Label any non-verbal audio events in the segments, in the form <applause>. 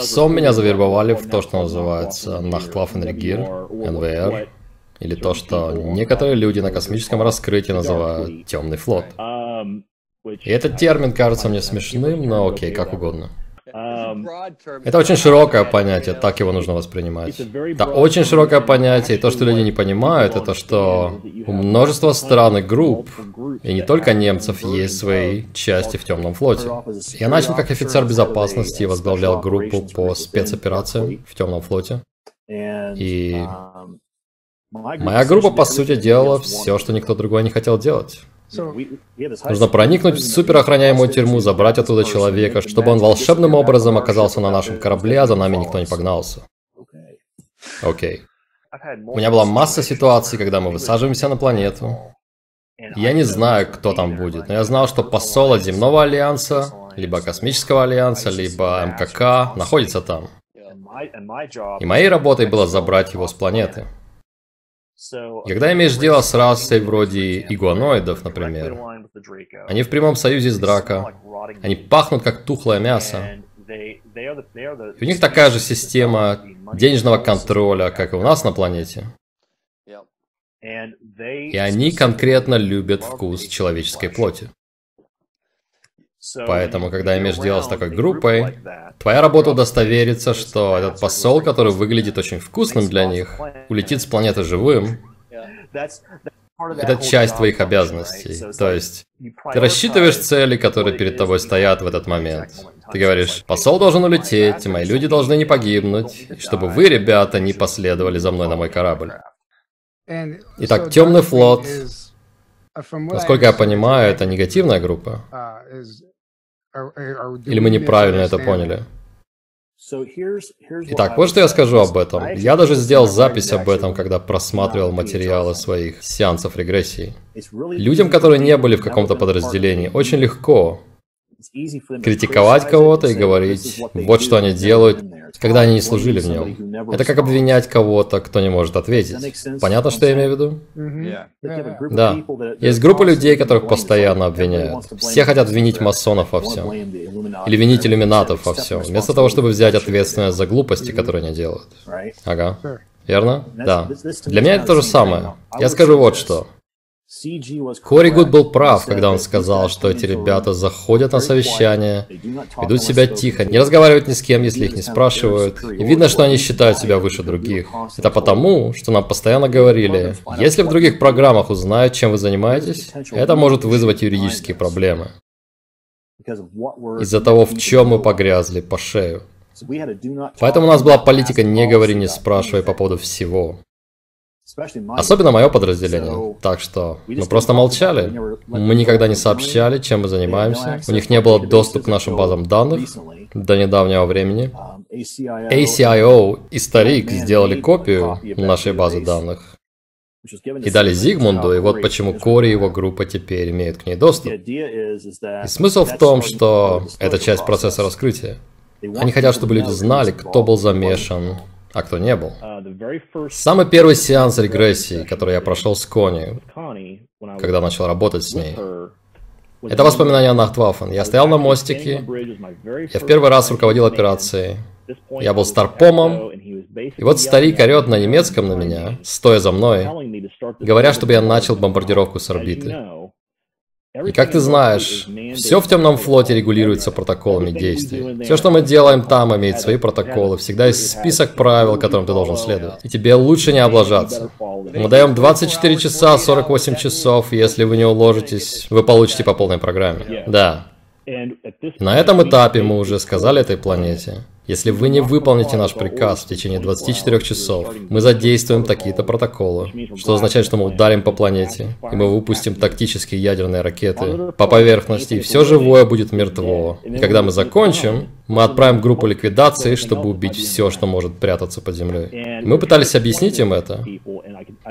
СОМ меня завербовали в то, что называется Нахтлафенрегир, НВР, или то, что некоторые люди на космическом раскрытии называют темный флот. И этот термин кажется мне смешным, но окей, как угодно. Это очень широкое понятие, так его нужно воспринимать. Это очень широкое понятие, и то, что люди не понимают, это что у множества стран и групп, и не только немцев, есть свои части в темном флоте. Я начал как офицер безопасности и возглавлял группу по спецоперациям в темном флоте. И моя группа, по сути, делала все, что никто другой не хотел делать. Нужно проникнуть в суперохраняемую тюрьму, забрать оттуда человека, чтобы он волшебным образом оказался на нашем корабле, а за нами никто не погнался. Окей. У меня была масса ситуаций, когда мы высаживаемся на планету. Я не знаю, кто там будет, но я знал, что посол от Земного Альянса, либо Космического Альянса, либо МКК находится там. И моей работой было забрать его с планеты. Когда имеешь дело с расой вроде игуаноидов, например, они в прямом союзе с Драко, они пахнут как тухлое мясо. И у них такая же система денежного контроля, как и у нас на планете. И они конкретно любят вкус человеческой плоти. Поэтому, когда имеешь дело с такой группой, твоя работа удостовериться, что этот посол, который выглядит очень вкусным для них, улетит с планеты живым. Это часть твоих обязанностей. То есть, ты рассчитываешь цели, которые перед тобой стоят в этот момент. Ты говоришь, посол должен улететь, мои люди должны не погибнуть, чтобы вы, ребята, не последовали за мной на мой корабль. Итак, темный флот, насколько я понимаю, это негативная группа. Или мы неправильно это поняли? Итак, вот что я скажу об этом. Я даже сделал запись об этом, когда просматривал материалы своих сеансов регрессии. Людям, которые не были в каком-то подразделении, очень легко критиковать кого-то и говорить, вот что они делают, когда они не служили в нем. Это как обвинять кого-то, кто не может ответить. Понятно, что я имею в виду? Да. Есть группа людей, которых постоянно обвиняют. Все хотят винить масонов во всем. Или винить иллюминатов во всем, вместо того, чтобы взять ответственность за глупости, которые они делают. Ага. Верно? Да. Для меня это то же самое. Я скажу вот что. Кори Гуд был прав, когда он сказал, что эти ребята заходят на совещание, ведут себя тихо, не разговаривают ни с кем, если их не спрашивают. И видно, что они считают себя выше других. Это потому, что нам постоянно говорили, если в других программах узнают, чем вы занимаетесь, это может вызвать юридические проблемы. Из-за того, в чем мы погрязли по шею. Поэтому у нас была политика «не говори, не спрашивай» по поводу всего. Особенно мое подразделение. Так что мы просто молчали. Мы никогда не сообщали, чем мы занимаемся. У них не было доступа к нашим базам данных до недавнего времени. ACIO и Старик сделали копию нашей базы данных и дали Зигмунду, и вот почему Кори и его группа теперь имеют к ней доступ. И смысл в том, что это часть процесса раскрытия. Они хотят, чтобы люди знали, кто был замешан, а кто не был. Самый первый сеанс регрессии, который я прошел с Кони, когда начал работать с ней, это воспоминания о Нахтваффен. Я стоял на мостике, я в первый раз руководил операцией. Я был старпомом, и вот старик орет на немецком на меня, стоя за мной, говоря, чтобы я начал бомбардировку с орбиты. И как ты знаешь, все в темном флоте регулируется протоколами действий. Все, что мы делаем там, имеет свои протоколы. Всегда есть список правил, которым ты должен следовать. И тебе лучше не облажаться. Мы даем 24 часа, 48 часов. Если вы не уложитесь, вы получите по полной программе. Да. На этом этапе мы уже сказали этой планете, если вы не выполните наш приказ в течение 24 часов, мы задействуем такие-то протоколы, что означает, что мы ударим по планете, и мы выпустим тактические ядерные ракеты по поверхности, и все живое будет мертво. И когда мы закончим, мы отправим группу ликвидации, чтобы убить все, что может прятаться под землей. Мы пытались объяснить им это. И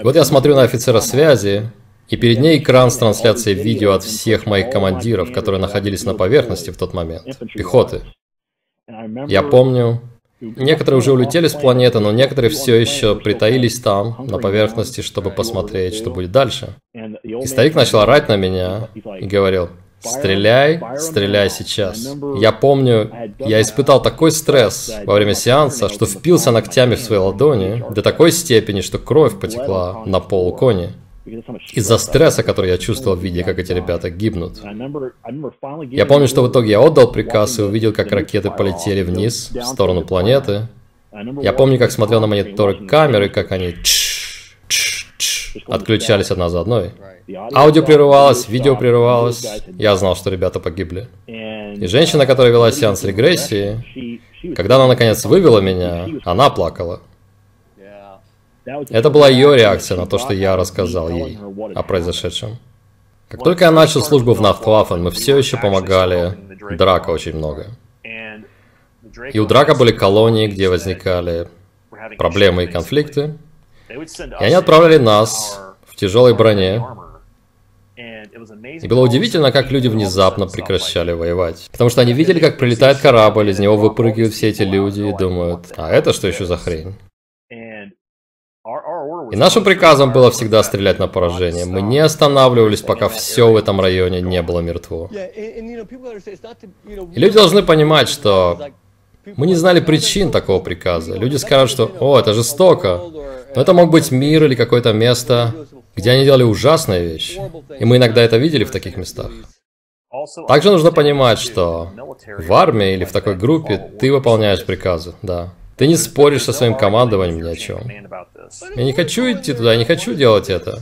вот я смотрю на офицера связи, и перед ней экран с трансляцией видео от всех моих командиров, которые находились на поверхности в тот момент, пехоты. Я помню, некоторые уже улетели с планеты, но некоторые все еще притаились там, на поверхности, чтобы посмотреть, что будет дальше. И старик начал орать на меня и говорил, Стреляй, стреляй сейчас. Я помню, я испытал такой стресс во время сеанса, что впился ногтями в свои ладони до такой степени, что кровь потекла на пол кони. Из-за стресса, который я чувствовал, видя, как эти ребята гибнут. Я помню, что в итоге я отдал приказ и увидел, как ракеты полетели вниз, в сторону планеты. Я помню, как смотрел на мониторы камеры, как они отключались одна за одной. Аудио прерывалось, видео прерывалось. Я знал, что ребята погибли. И женщина, которая вела сеанс регрессии, когда она наконец вывела меня, она плакала. Это была ее реакция на то, что я рассказал ей о произошедшем. Как только я начал службу в Нахтваффен, мы все еще помогали Драка очень много. И у Драка были колонии, где возникали проблемы и конфликты. И они отправляли нас в тяжелой броне. И было удивительно, как люди внезапно прекращали воевать. Потому что они видели, как прилетает корабль, из него выпрыгивают все эти люди и думают, а это что еще за хрень? И нашим приказом было всегда стрелять на поражение. Мы не останавливались, пока все в этом районе не было мертво. И люди должны понимать, что мы не знали причин такого приказа. Люди скажут, что «О, это жестоко». Но это мог быть мир или какое-то место, где они делали ужасные вещи. И мы иногда это видели в таких местах. Также нужно понимать, что в армии или в такой группе ты выполняешь приказы, да. Ты не споришь со своим командованием ни о чем. Я не хочу идти туда, я не хочу делать это.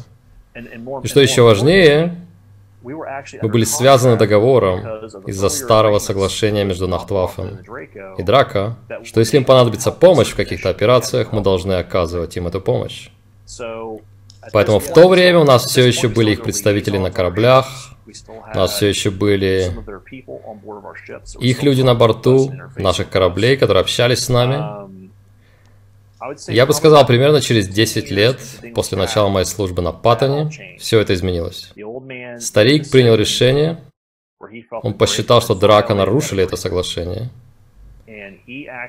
И что еще важнее, мы были связаны договором из-за старого соглашения между Нахтваффом и Драко, что если им понадобится помощь в каких-то операциях, мы должны оказывать им эту помощь. Поэтому в то время у нас все еще были их представители на кораблях, у нас все еще были их люди на борту наших кораблей, которые общались с нами. Я бы сказал, примерно через 10 лет после начала моей службы на Паттоне все это изменилось. Старик принял решение, он посчитал, что Драка нарушили это соглашение,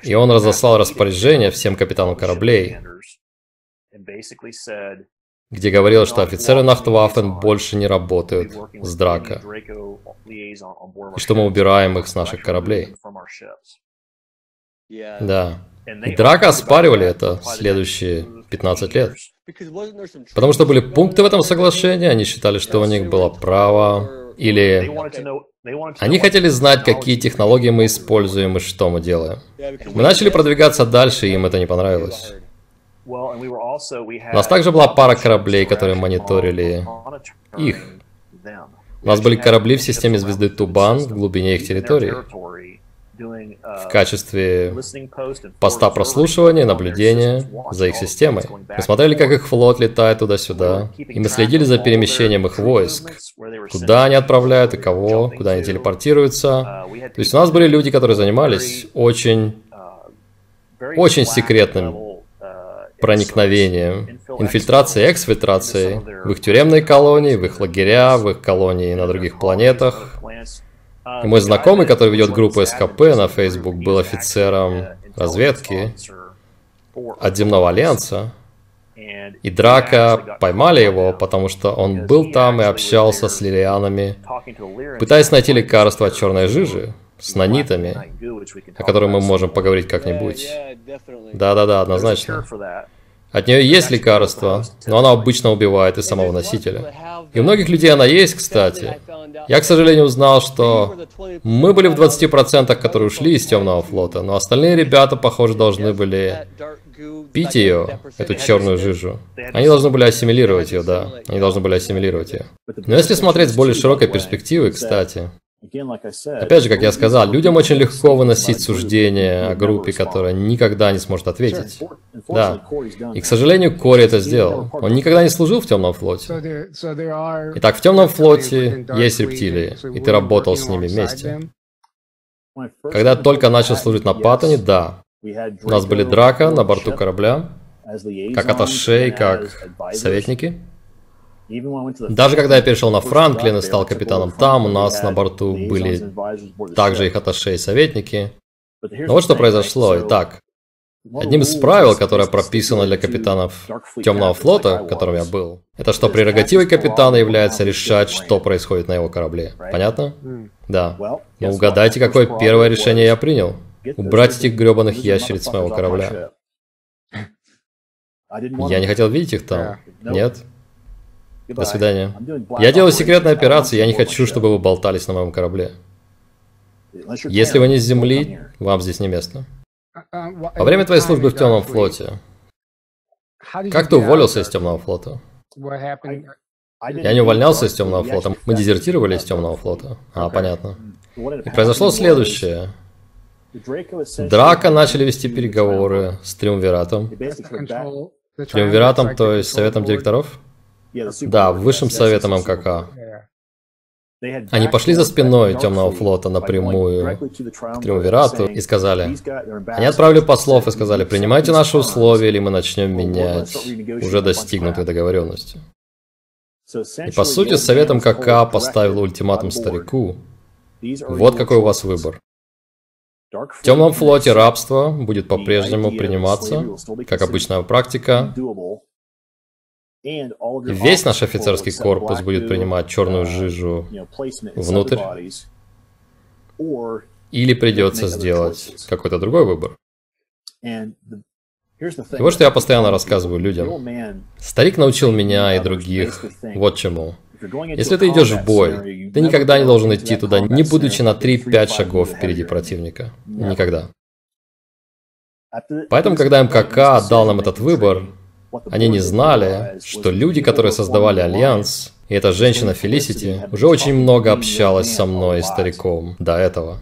и он разослал распоряжение всем капитанам кораблей, где говорилось, что офицеры Нахтваффен больше не работают с Драка, и что мы убираем их с наших кораблей. Да. И Драка оспаривали это следующие 15 лет. Потому что были пункты в этом соглашении, они считали, что у них было право, или они хотели знать, какие технологии мы используем и что мы делаем. Мы начали продвигаться дальше, и им это не понравилось. У нас также была пара кораблей, которые мониторили их. У нас были корабли в системе звезды Тубан в глубине их территории в качестве поста прослушивания, наблюдения за их системой. Мы смотрели, как их флот летает туда-сюда, и мы следили за перемещением их войск, куда они отправляют и кого, куда они телепортируются. То есть у нас были люди, которые занимались очень, очень секретным проникновением, инфильтрацией эксфильтрацией в их тюремные колонии, в их лагеря, в их колонии на других планетах. Мой знакомый, который ведет группу СКП на Facebook, был офицером разведки от Земного Альянса. И Драка поймали его, потому что он был там и общался с лилианами, пытаясь найти лекарство от черной жижи, с нанитами, о котором мы можем поговорить как-нибудь. Да-да-да, однозначно. От нее есть лекарство, но она обычно убивает и самого носителя. И у многих людей она есть, кстати. Я, к сожалению, узнал, что мы были в 20%, которые ушли из Темного флота, но остальные ребята, похоже, должны были пить ее, эту черную жижу. Они должны были ассимилировать ее, да. Они должны были ассимилировать ее. Но если смотреть с более широкой перспективы, кстати, Опять же, как я сказал, людям очень легко выносить суждение о группе, которая никогда не сможет ответить. Да. И, к сожалению, Кори это сделал. Он никогда не служил в темном флоте. Итак, в темном флоте есть рептилии, и ты работал с ними вместе. Когда я только начал служить на Паттоне, да. У нас были драка на борту корабля, как аташе и как советники. Даже когда я перешел на Франклин и стал капитаном там, у нас на борту были также их атташе и советники. Но вот что произошло. Итак, Одним из правил, которое прописано для капитанов Темного флота, в котором я был, это что прерогативой капитана является решать, что происходит на его корабле. Понятно? Да. Но угадайте, какое первое решение я принял? Убрать этих гребаных ящериц с моего корабля. <laughs> Я не хотел видеть их там. Нет? До свидания. Я делаю секретную операцию, я не хочу, чтобы вы болтались на моем корабле. Если вы не с Земли, вам здесь не место. Во время твоей службы в темном флоте, как ты уволился из темного флота? Я не увольнялся из темного флота, мы дезертировали из темного флота. А, понятно. И произошло следующее. Драка начали вести переговоры с Триумвиратом. Триумвиратом, то есть Советом директоров? Да, Высшим Советом МКК. Они пошли за спиной Темного флота напрямую к Триумвирату и сказали, они отправили послов и сказали, принимайте наши условия, или мы начнем менять уже достигнутые договоренности. И по сути, Советом КК поставил ультиматум старику. Вот какой у вас выбор. В темном флоте рабство будет по-прежнему приниматься, как обычная практика, Весь наш офицерский корпус будет принимать черную жижу внутрь, или придется сделать какой-то другой выбор. И вот что я постоянно рассказываю людям. Старик научил меня и других вот чему. Если ты идешь в бой, ты никогда не должен идти туда, не будучи на 3-5 шагов впереди противника. Никогда. Поэтому, когда МКК отдал нам этот выбор, они не знали, что люди, которые создавали Альянс, и эта женщина Фелисити, уже очень много общалась со мной и стариком до этого.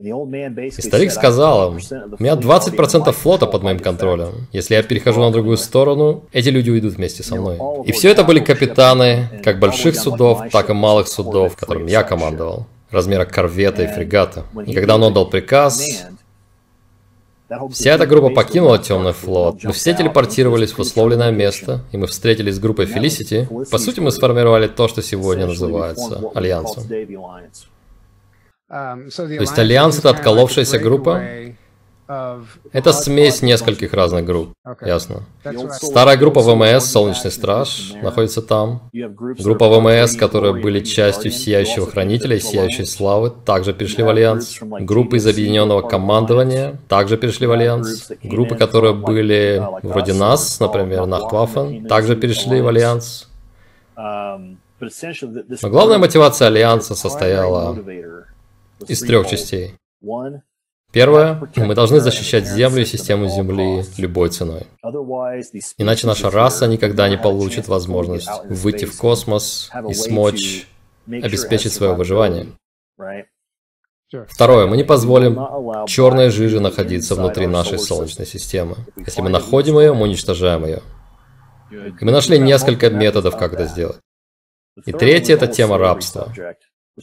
И старик сказал им, у меня 20% флота под моим контролем. Если я перехожу на другую сторону, эти люди уйдут вместе со мной. И все это были капитаны, как больших судов, так и малых судов, которым я командовал, размера корвета и фрегата. И когда он отдал приказ, Вся эта группа покинула Темный флот. Мы все телепортировались в условленное место, и мы встретились с группой Фелисити. По сути, мы сформировали то, что сегодня называется Альянсом. То есть Альянс — это отколовшаяся группа, это смесь нескольких разных групп, ясно. Старая группа ВМС, Солнечный Страж, находится там. Группа ВМС, которые были частью Сияющего Хранителя и Сияющей Славы, также перешли в Альянс. Группы из Объединенного Командования также перешли в Альянс. Группы, которые были вроде нас, например, Нахтваффен, также перешли в Альянс. Но главная мотивация Альянса состояла из трех частей. Первое, мы должны защищать Землю и систему Земли любой ценой. Иначе наша раса никогда не получит возможность выйти в космос и смочь обеспечить свое выживание. Второе, мы не позволим черной жиже находиться внутри нашей Солнечной системы. Если мы находим ее, мы уничтожаем ее. И мы нашли несколько методов, как это сделать. И третье – это тема рабства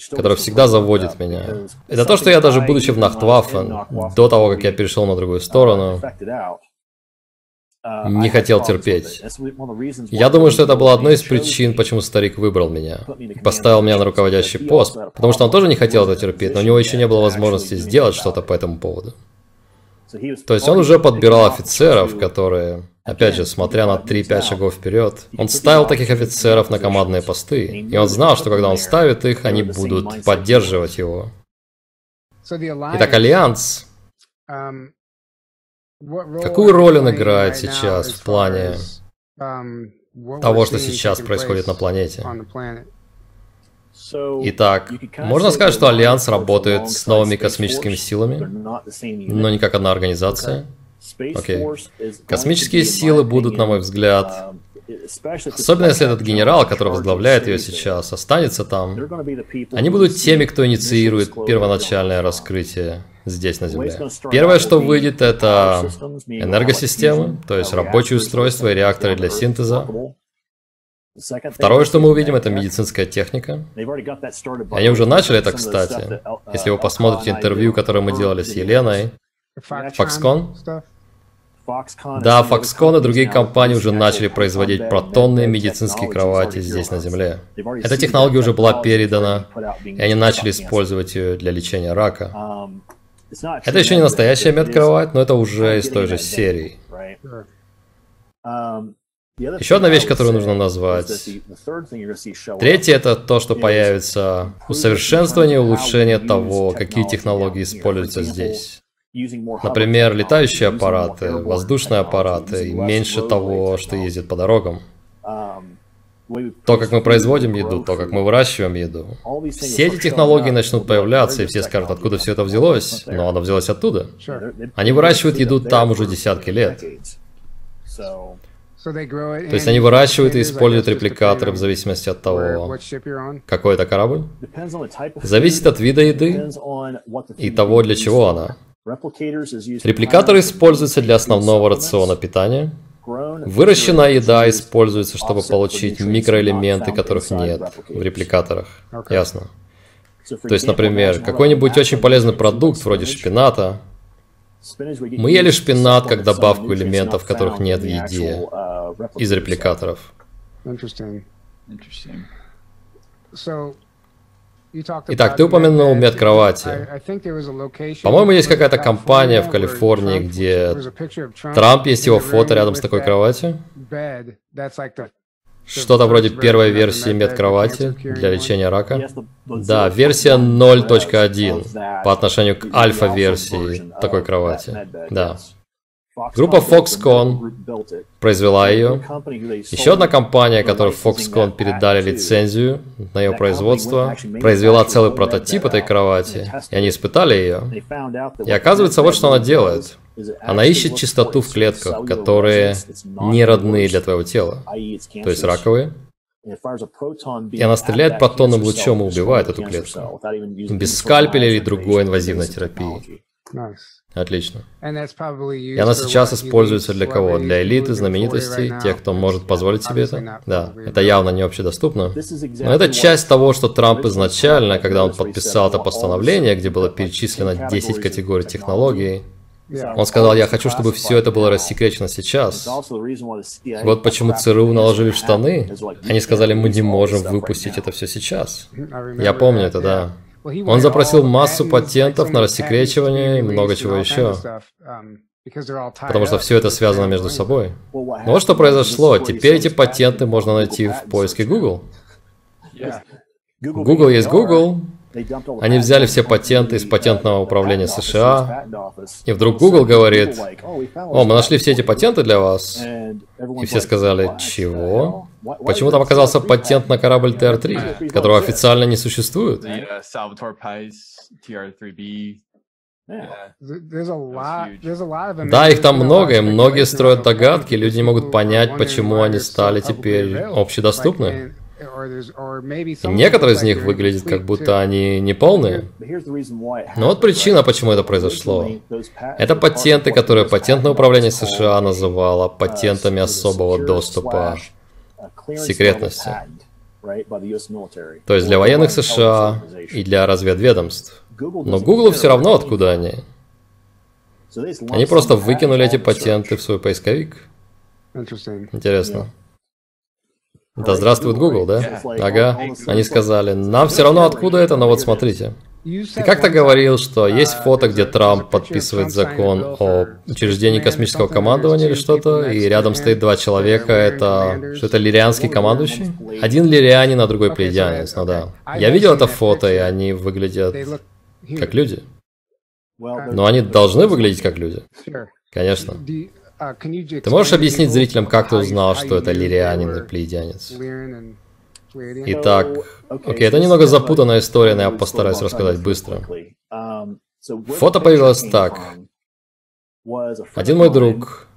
которая всегда заводит меня. Это то, что я даже будучи в Нахтваффен, до того, как я перешел на другую сторону, не хотел терпеть. Я думаю, что это была одной из причин, почему старик выбрал меня. Поставил меня на руководящий пост, потому что он тоже не хотел это терпеть, но у него еще не было возможности сделать что-то по этому поводу. То есть он уже подбирал офицеров, которые Опять же, смотря на 3-5 шагов вперед, он ставил таких офицеров на командные посты, и он знал, что когда он ставит их, они будут поддерживать его. Итак, Альянс, какую роль он играет сейчас в плане того, что сейчас происходит на планете? Итак, можно сказать, что Альянс работает с новыми космическими силами, но не как одна организация? Окей. Космические силы будут, на мой взгляд, особенно если этот генерал, который возглавляет ее сейчас, останется там, они будут теми, кто инициирует первоначальное раскрытие здесь, на Земле. Первое, что выйдет, это энергосистемы, то есть рабочие устройства и реакторы для синтеза. Второе, что мы увидим, это медицинская техника. Они уже начали это, кстати. Если вы посмотрите интервью, которое мы делали с Еленой, Foxconn? Да, Foxconn и другие компании уже начали производить протонные медицинские кровати здесь на Земле. Эта технология уже была передана, и они начали использовать ее для лечения рака. Это еще не настоящая медкровать, но это уже из той же серии. Еще одна вещь, которую нужно назвать. Третье это то, что появится усовершенствование и улучшение того, какие технологии используются здесь. Например, летающие аппараты, воздушные аппараты и меньше того, что ездит по дорогам. То, как мы производим еду, то, как мы выращиваем еду. Все эти технологии начнут появляться, и все скажут, откуда все это взялось. Но оно взялось оттуда. Они выращивают еду там уже десятки лет. То есть они выращивают и используют репликаторы в зависимости от того, какой это корабль. Зависит от вида еды и того, для чего она. Репликаторы используются для основного рациона питания. Выращенная еда используется, чтобы получить микроэлементы, которых нет в репликаторах. Ясно. То есть, например, какой-нибудь очень полезный продукт, вроде шпината, мы ели шпинат как добавку элементов, которых нет в еде, из репликаторов. Итак, ты упомянул медкровати. По-моему, есть какая-то компания в Калифорнии, где Трамп есть его фото рядом с такой кроватью. Что-то вроде первой версии медкровати для лечения рака. Да, версия 0.1 по отношению к альфа-версии такой кровати. Да. Группа Foxconn произвела ее. Еще одна компания, которой Foxconn передали лицензию на ее производство, произвела целый прототип этой кровати, и они испытали ее. И оказывается, вот что она делает. Она ищет чистоту в клетках, которые не родные для твоего тела, то есть раковые. И она стреляет протонным лучом и убивает эту клетку. Без скальпеля или другой инвазивной терапии. Отлично. И она сейчас используется для кого? Для элиты, знаменитостей, тех, кто может позволить себе это? Да, это явно не общедоступно. Но это часть того, что Трамп изначально, когда он подписал это постановление, где было перечислено 10 категорий технологий, он сказал, я хочу, чтобы все это было рассекречено сейчас. Вот почему ЦРУ наложили в штаны. Они сказали, мы не можем выпустить это все сейчас. Я помню это, да. Он запросил массу патентов на рассекречивание и много чего еще. Потому что все это связано между собой. Вот что произошло. Теперь эти патенты можно найти в поиске Google. Google есть Google, они взяли все патенты из патентного управления США, и вдруг Google говорит, о, мы нашли все эти патенты для вас. И все сказали, чего? Почему там оказался патент на корабль TR-3, которого официально не существует? Да, их там много, и многие строят догадки, люди не могут понять, почему они стали теперь общедоступны. И некоторые из них выглядят как будто они не полные. Но вот причина, почему это произошло. Это патенты, которые патентное управление США называло патентами особого доступа секретности. То есть для военных США и для разведведомств. Но Google все равно откуда они. Они просто выкинули эти патенты в свой поисковик. Интересно. Да здравствует Google, да? Ага. Они сказали, нам все равно откуда это, но вот смотрите. Ты как-то говорил, что есть фото, где Трамп подписывает закон о учреждении космического командования или что-то, и рядом стоит два человека, это... Что это лирианский командующий? Один лирианин, а другой плеядянец, ну да. Я видел это фото, и они выглядят как люди. Но они должны выглядеть как люди. Конечно. Ты можешь объяснить зрителям, как ты узнал, что это лирианин и плеядянец? Итак, окей, это немного запутанная история, но я постараюсь рассказать быстро. Фото появилось так. Один мой друг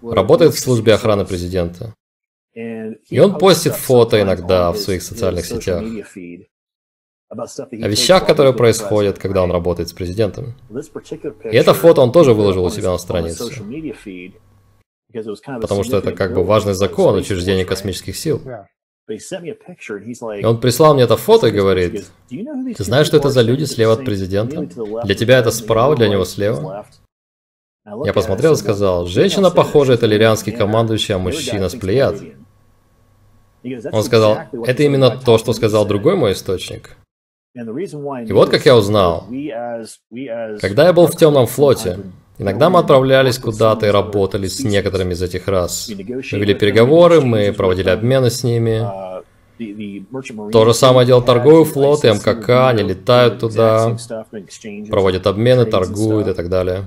работает в службе охраны президента. И он постит фото иногда в своих социальных сетях о вещах, которые происходят, когда он работает с президентом. И это фото он тоже выложил у себя на странице. Потому что это как бы важный закон учреждения космических сил. И он прислал мне это фото и говорит, ты знаешь, что это за люди слева от президента? Для тебя это справа, для него слева? Я посмотрел и сказал, женщина, похожа, это лирианский командующий, а мужчина с плеяд. Он сказал, это именно то, что сказал другой мой источник. И вот как я узнал. Когда я был в темном флоте, иногда мы отправлялись куда-то и работали с некоторыми из этих рас. Мы вели переговоры, мы проводили обмены с ними. То же самое делал торговый флот и МКК, они летают туда, проводят обмены, торгуют и так далее.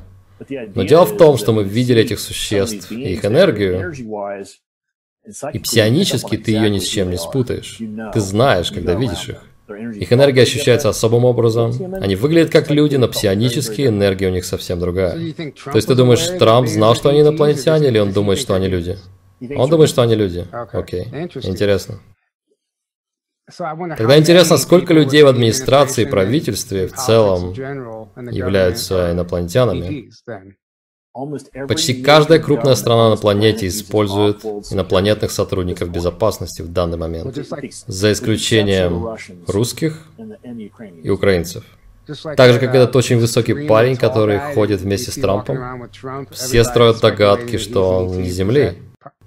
Но дело в том, что мы видели этих существ и их энергию, и псионически ты ее ни с чем не спутаешь. Ты знаешь, когда видишь их. Их энергия ощущается особым образом. Они выглядят как люди, но псионически энергия у них совсем другая. То есть ты думаешь, Трамп знал, что они инопланетяне, или он думает, что они люди? Он думает, что они люди. Окей. Okay. Интересно. Тогда интересно, сколько людей в администрации и правительстве в целом являются инопланетянами? Почти каждая крупная страна на планете использует инопланетных сотрудников безопасности в данный момент, за исключением русских и украинцев. Так же, как этот очень высокий парень, который ходит вместе с Трампом, все строят догадки, что он не Земли.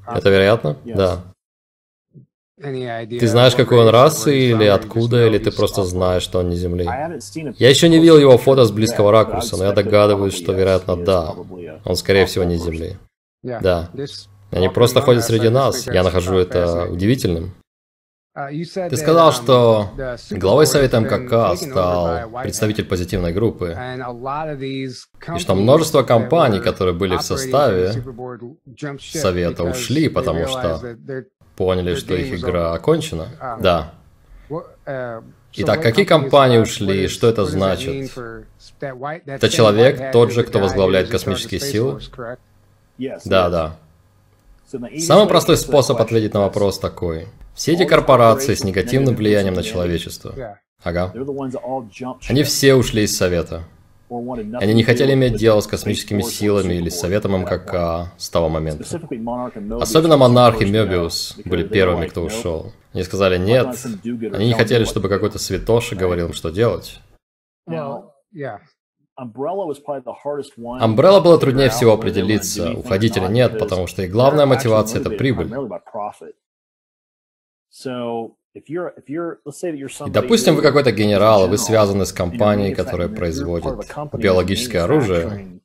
Это вероятно? Да. Ты знаешь, какой он расы, или откуда, или ты просто знаешь, что он не Земли? Я еще не видел его фото с близкого ракурса, но я догадываюсь, что, вероятно, да. Он, скорее всего, не Земли. Да. Они просто ходят среди нас. Я нахожу это удивительным. Ты сказал, что главой Совета МКК стал представитель позитивной группы, и что множество компаний, которые были в составе Совета, ушли, потому что поняли, что их игра окончена? Um, да. Uh, Итак, какие компании ушли, что это значит? Это человек, тот же, кто возглавляет космические силы? Да, да. Самый простой способ ответить на вопрос такой. Все эти корпорации с негативным влиянием на человечество. Ага. Они все ушли из Совета. Они не хотели иметь дело с космическими силами или с Советом МКК с того момента. Особенно Монарх и Мебиус были первыми, кто ушел. Они сказали нет, они не хотели, чтобы какой-то святоша говорил им, что делать. Амбрелла было труднее всего определиться, уходить или нет, потому что их главная мотивация – это прибыль. Допустим, вы какой-то генерал, и вы связаны с компанией, которая производит биологическое оружие.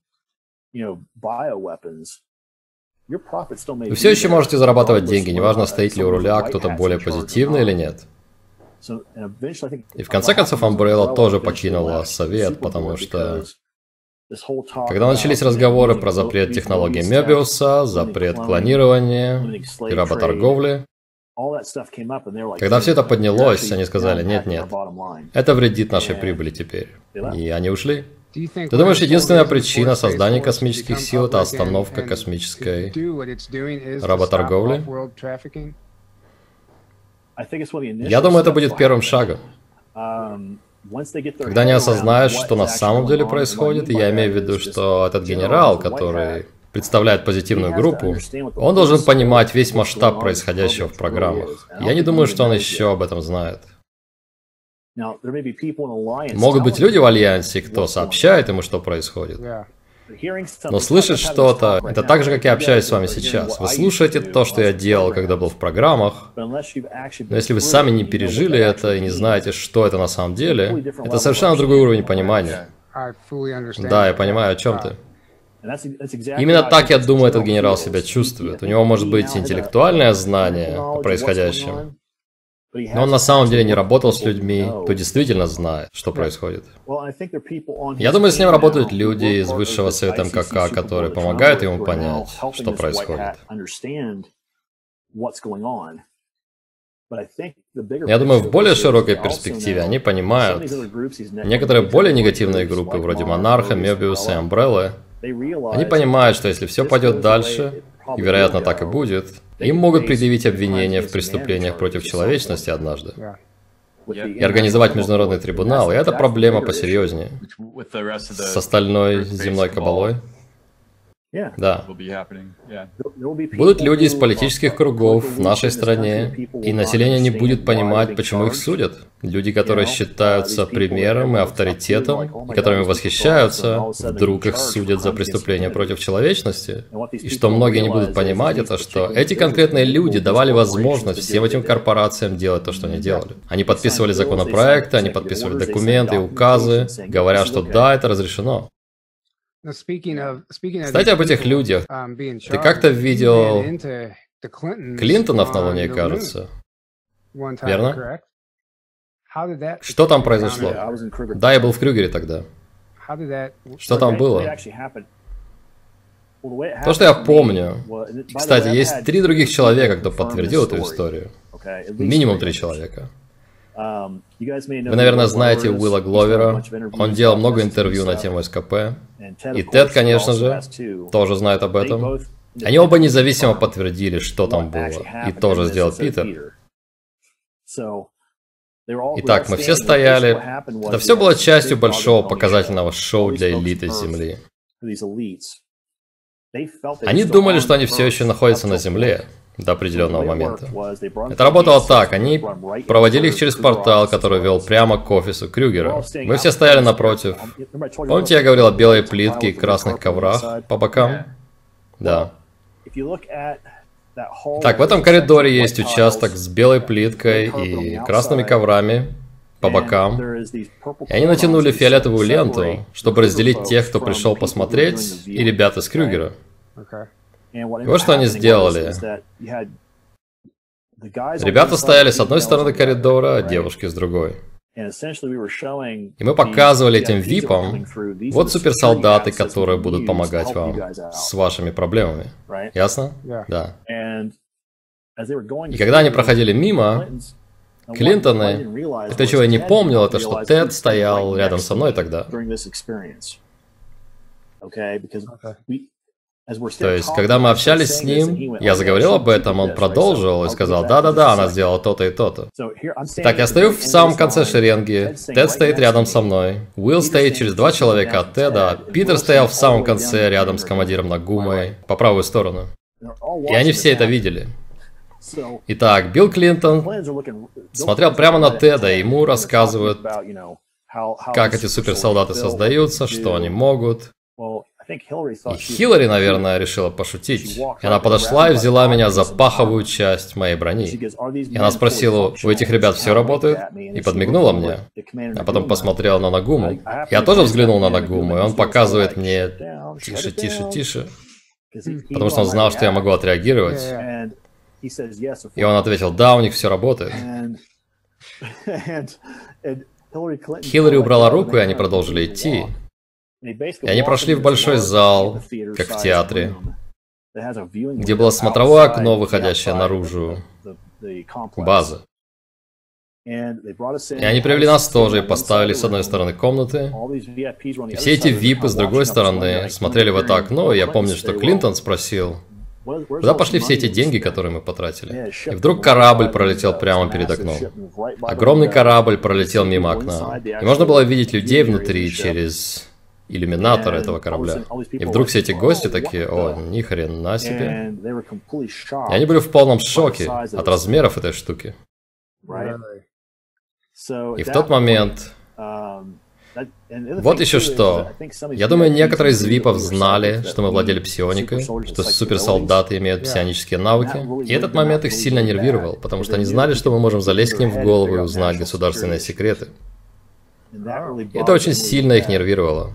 Вы все еще можете зарабатывать деньги, неважно, стоит ли у руля кто-то более позитивный или нет. И в конце концов, Umbrella тоже покинула совет, потому что когда начались разговоры про запрет технологии Мебиуса, запрет клонирования и работорговли, когда все это поднялось, они сказали, нет-нет, это вредит нашей прибыли теперь. И они ушли. Ты думаешь, единственная причина создания космических сил – это остановка космической работорговли? Я думаю, это будет первым шагом. Um, Когда они осознают, что на самом деле происходит, я имею в виду, что этот генерал, который представляет позитивную группу, он должен понимать весь масштаб происходящего в программах. Я не думаю, что он еще об этом знает. Могут быть люди в Альянсе, кто сообщает ему, что происходит. Но слышать что-то, это так же, как я общаюсь с вами сейчас. Вы слушаете то, что я делал, когда был в программах, но если вы сами не пережили это и не знаете, что это на самом деле, это совершенно другой уровень понимания. Да, я понимаю, о чем ты. Именно так, я думаю, этот генерал себя чувствует. У него может быть интеллектуальное знание о происходящем, но он на самом деле не работал с людьми, кто действительно знает, что происходит. Я думаю, с ним работают люди из высшего совета МКК, которые помогают ему понять, что происходит. Я думаю, в более широкой перспективе они понимают, некоторые более негативные группы, вроде Монарха, Мебиуса и Амбреллы, они понимают, что если все пойдет дальше, и вероятно так и будет, им могут предъявить обвинения в преступлениях против человечности однажды. И организовать международный трибунал, и это проблема посерьезнее. С остальной земной кабалой. Да. Будут люди из политических кругов в нашей стране, и население не будет понимать, почему их судят. Люди, которые считаются примером и авторитетом, и которыми восхищаются, вдруг их судят за преступления против человечности. И что многие не будут понимать, это что эти конкретные люди давали возможность всем этим корпорациям делать то, что они делали. Они подписывали законопроекты, они подписывали документы и указы, говоря, что да, это разрешено. Кстати, об этих людях. Um, Ты как-то видел Клинтонов на Луне, кажется. Верно? Что там произошло? Да, я был в Крюгере тогда. Что там было? То, что я помню. Кстати, есть три других человека, кто подтвердил эту историю. Минимум три человека. Um, Вы, наверное, знаете Уилла Гловера. Он делал много интервью на тему СКП. И Тед, конечно же, тоже знает об этом. Они оба независимо подтвердили, что там было. И тоже сделал Питер. Итак, мы все стояли. Это все было частью большого показательного шоу для элиты Земли. Они думали, что они все еще находятся на Земле до определенного момента. Это работало так. Они проводили их через портал, который вел прямо к офису Крюгера. Мы все стояли напротив. Помните, я говорил о белой плитке и красных коврах по бокам? Да. Так, в этом коридоре есть участок с белой плиткой и красными коврами по бокам. И они натянули фиолетовую ленту, чтобы разделить тех, кто пришел посмотреть, и ребят из Крюгера. Вот что они сделали. Ребята стояли с одной стороны коридора, а девушки с другой. И мы показывали этим випам, вот суперсолдаты, которые будут помогать вам с вашими проблемами. Ясно? Да. И когда они проходили мимо, Клинтоны, это чего я не помнил, это что Тед стоял рядом со мной тогда. То есть, когда мы общались с ним, я заговорил об этом, он продолжил и сказал, да-да-да, она сделала то-то и то-то. Так, я стою в самом конце шеренги, Тед стоит рядом со мной, Уилл стоит через два человека от Теда, Питер стоял в самом конце рядом с командиром Нагумой, по правую сторону. И они все это видели. Итак, Билл Клинтон смотрел прямо на Теда, и ему рассказывают, как эти суперсолдаты создаются, что они могут. И Хиллари, наверное, решила пошутить. И она подошла и взяла меня за паховую часть моей брони. И она спросила, у этих ребят все работает? И подмигнула мне. А потом посмотрела на Нагуму. Я тоже взглянул на Нагуму, и он показывает мне «Тише, тише, тише». Потому что он знал, что я могу отреагировать. И он ответил, да, у них все работает. <laughs> Хиллари убрала руку, и они продолжили идти. И они прошли в большой зал, как в театре, где было смотровое окно, выходящее наружу, база. И они привели нас тоже и поставили с одной стороны комнаты. И все эти випы с другой стороны смотрели в это окно, и я помню, что Клинтон спросил, Куда пошли все эти деньги, которые мы потратили? И вдруг корабль пролетел прямо перед окном. Огромный корабль пролетел мимо окна. И можно было видеть людей внутри через иллюминатор этого корабля. И вдруг все эти гости такие, о, ни хрена себе. И они были в полном шоке от размеров этой штуки. И в тот момент... Вот еще что. Я думаю, некоторые из випов знали, что мы владели псионикой, что суперсолдаты имеют псионические навыки. И этот момент их сильно нервировал, потому что они знали, что мы можем залезть к ним в голову и узнать государственные секреты. Это очень сильно их нервировало.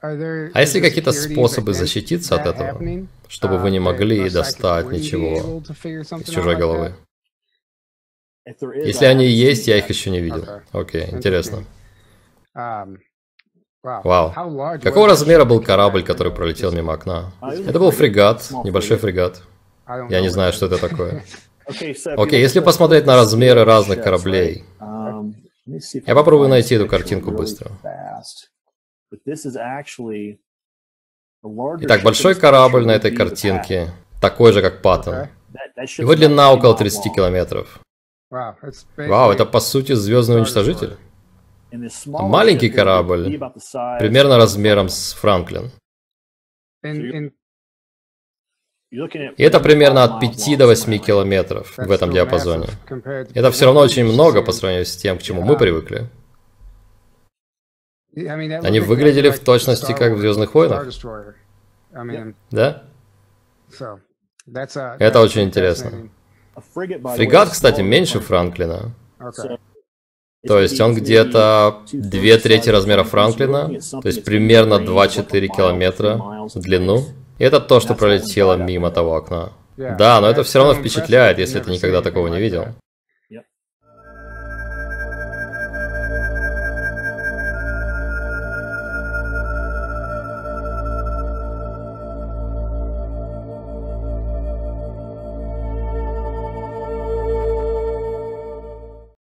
А есть ли какие-то способы защититься от этого, чтобы вы не uh, могли достать ничего из чужой головы? Если они есть, я их еще не видел. Окей, интересно. Um, Вау. Какого размера был корабль, который пролетел мимо окна? Это был фрегат, небольшой фрегат. Я не знаю, что это такое. <laughs> Окей, если посмотреть на размеры разных кораблей, um, я попробую найти эту картинку быстро. Итак, большой корабль на этой картинке, такой же, как Паттон. Его длина около 30 километров. Вау, это по сути звездный уничтожитель. Маленький корабль, примерно размером с Франклин. И это примерно от 5 до 8 километров в этом диапазоне. Это все равно очень много по сравнению с тем, к чему мы привыкли. Они выглядели в точности как в Звездных войнах. Да? Это очень интересно. Фрегат, кстати, меньше Франклина. То есть он где-то две трети размера Франклина, то есть примерно 2-4 километра в длину. И это то, что пролетело мимо того окна. Да, но это все равно впечатляет, если ты никогда такого не видел.